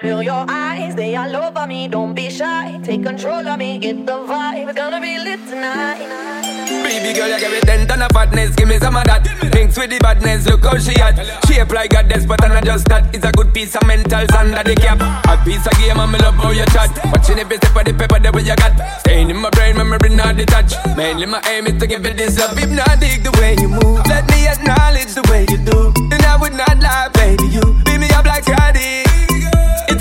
Feel your eyes, they all over me. Don't be shy. Take control of me. Get the vibe. It's gonna be lit tonight. Baby girl, you give me ten ton of fatness, give me some of that. Mix with the badness, look how she at. Shape like a but I'm not just that. It's a good piece of mentals under the cap. A piece of game, and me love how you chat. Watching every step of the paper that you got. Staying in my brain, memory not detached. Mainly my aim is to give it this love. If not dig the way you move, let me acknowledge the way you do. And I would not lie, baby, you beat me up like. It's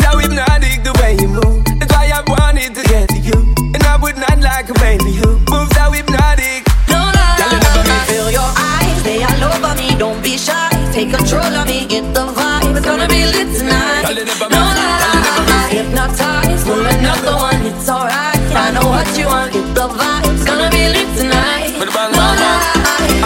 how hypnotic the way you move. That's why I wanted to get to you. And I would not like a baby who moves how hypnotic. No, no, no, no, Feel your eyes, they all over me. Don't be shy. Take control of me. Get the vibe. It's gonna be lit tonight. No, no, no, Hypnotize. Pull another one. It's alright. I know what you want. Get the vibe. It's gonna be lit tonight. No, No,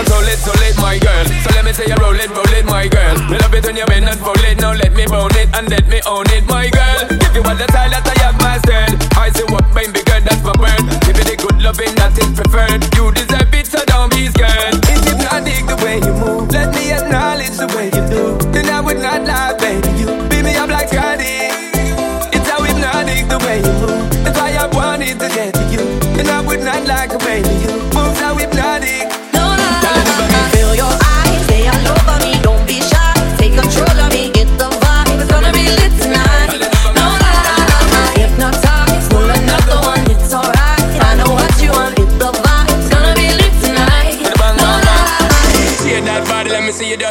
So lit, so lit, my girl. So let me say you roll it, roll it, my girl. Me love it when you bend and roll it. Now let me bone it and let me own it, my girl. Give you all the style that I have mastered. I say what, baby girl, that's my word. Give you the good loving that is preferred. You deserve it, so don't be scared. It's hypnotic the way you move. Let me acknowledge the way you do. Then I would not lie, baby. You beat me up like Scotty. It's how hypnotic the way you move. That's why I wanted to get to you. And I would not like a baby. You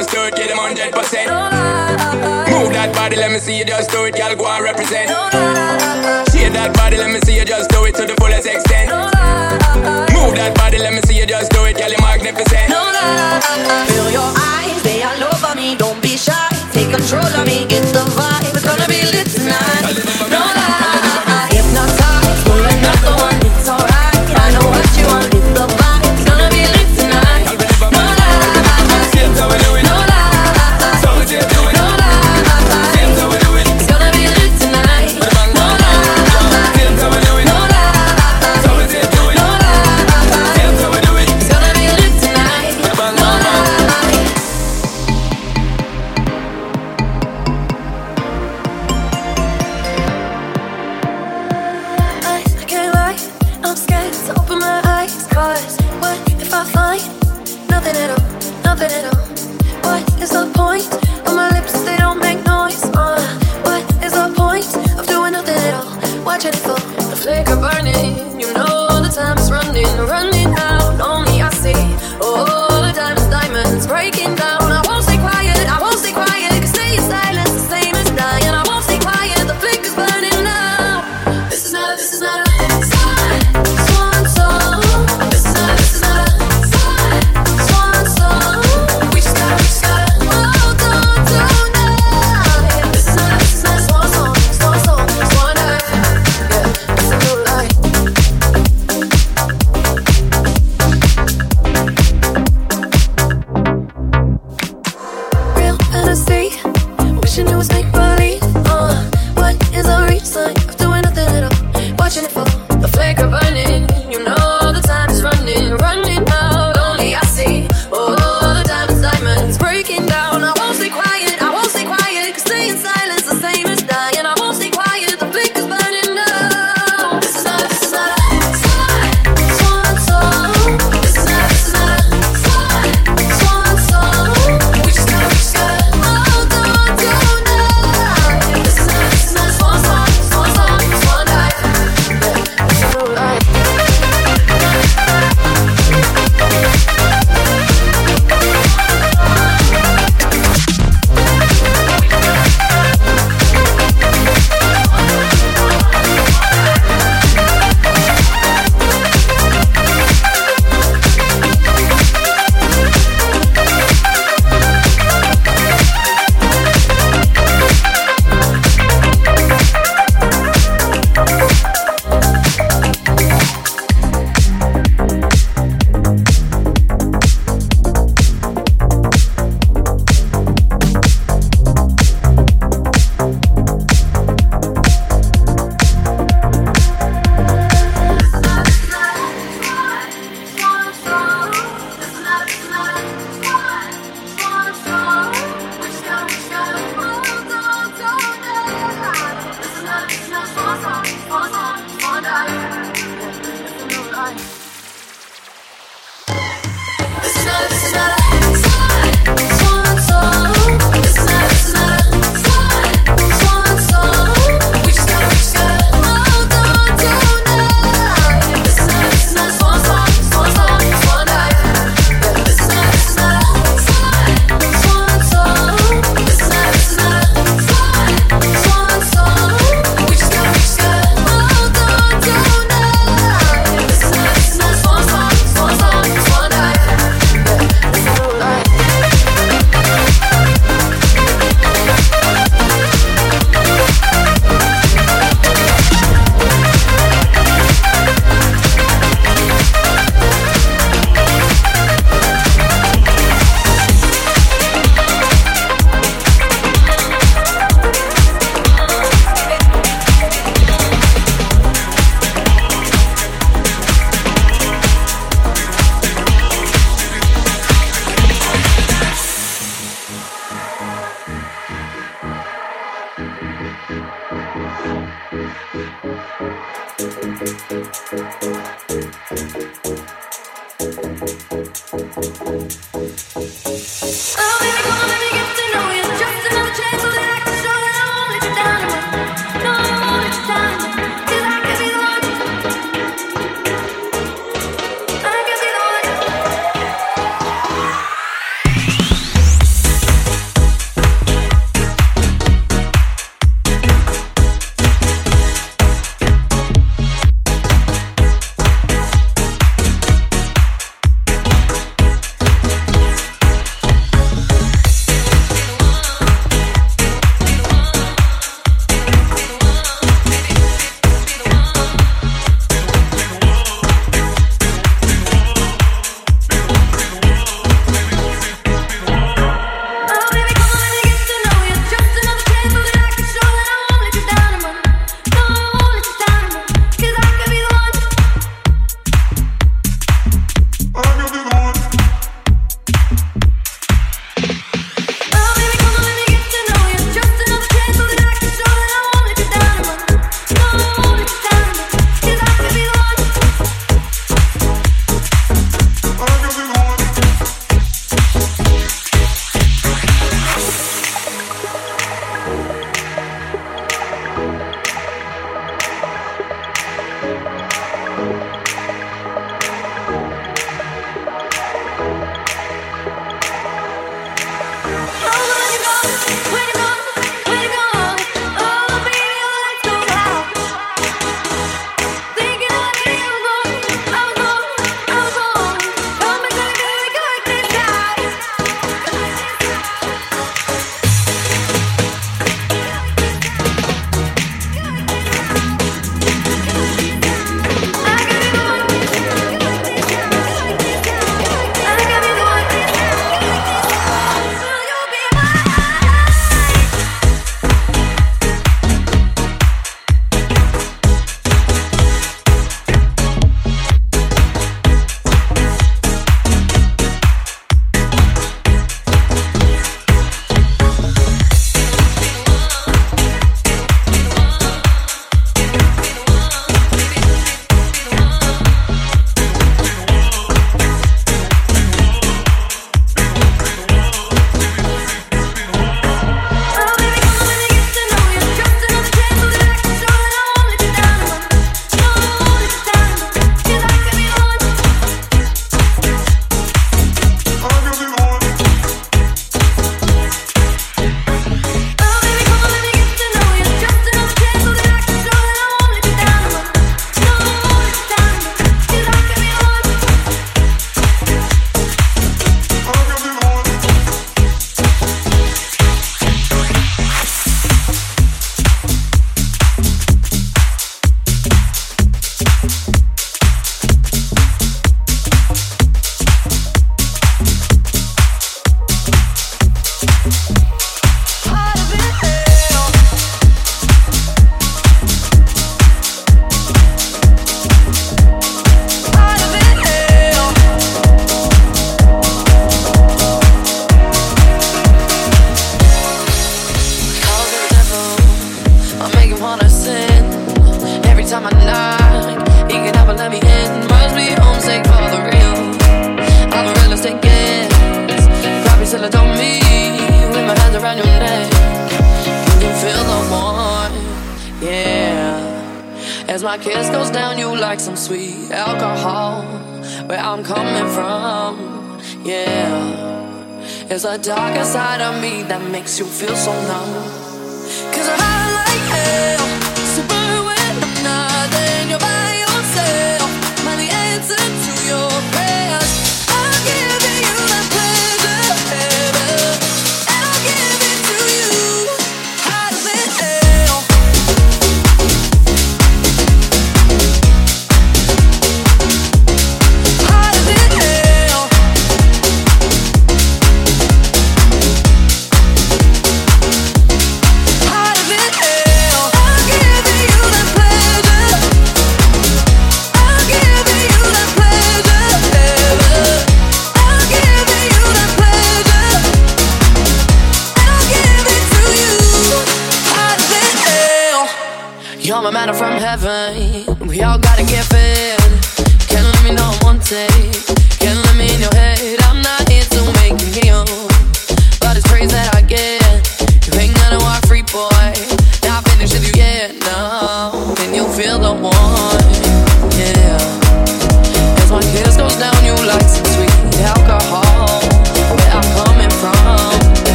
just do it, get them 100%. Move that body, let me see you just do it, girl, go and represent. Shake that body, let me see you just do it to the fullest extent. Move that body, let me see you just do it, you're magnificent. Feel your eyes, they all over me. Don't be shy. Take control of me. Get the vibe. It's gonna be lit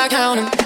by counting.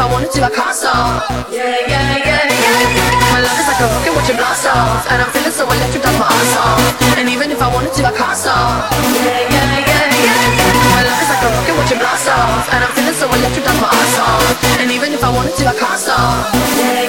I wanted to, I can't stop. Yeah, yeah, yeah, yeah, yeah. My love is like a rocket watching blast off, and I'm feeling so electric, that's my ass off. And even if I wanted to, I can't stop. Yeah, yeah, yeah, yeah, yeah. My love is like a rocket watching blast off, and I'm feeling so electric, that's my ass off. And even if I wanted to, I can't stop. Yeah.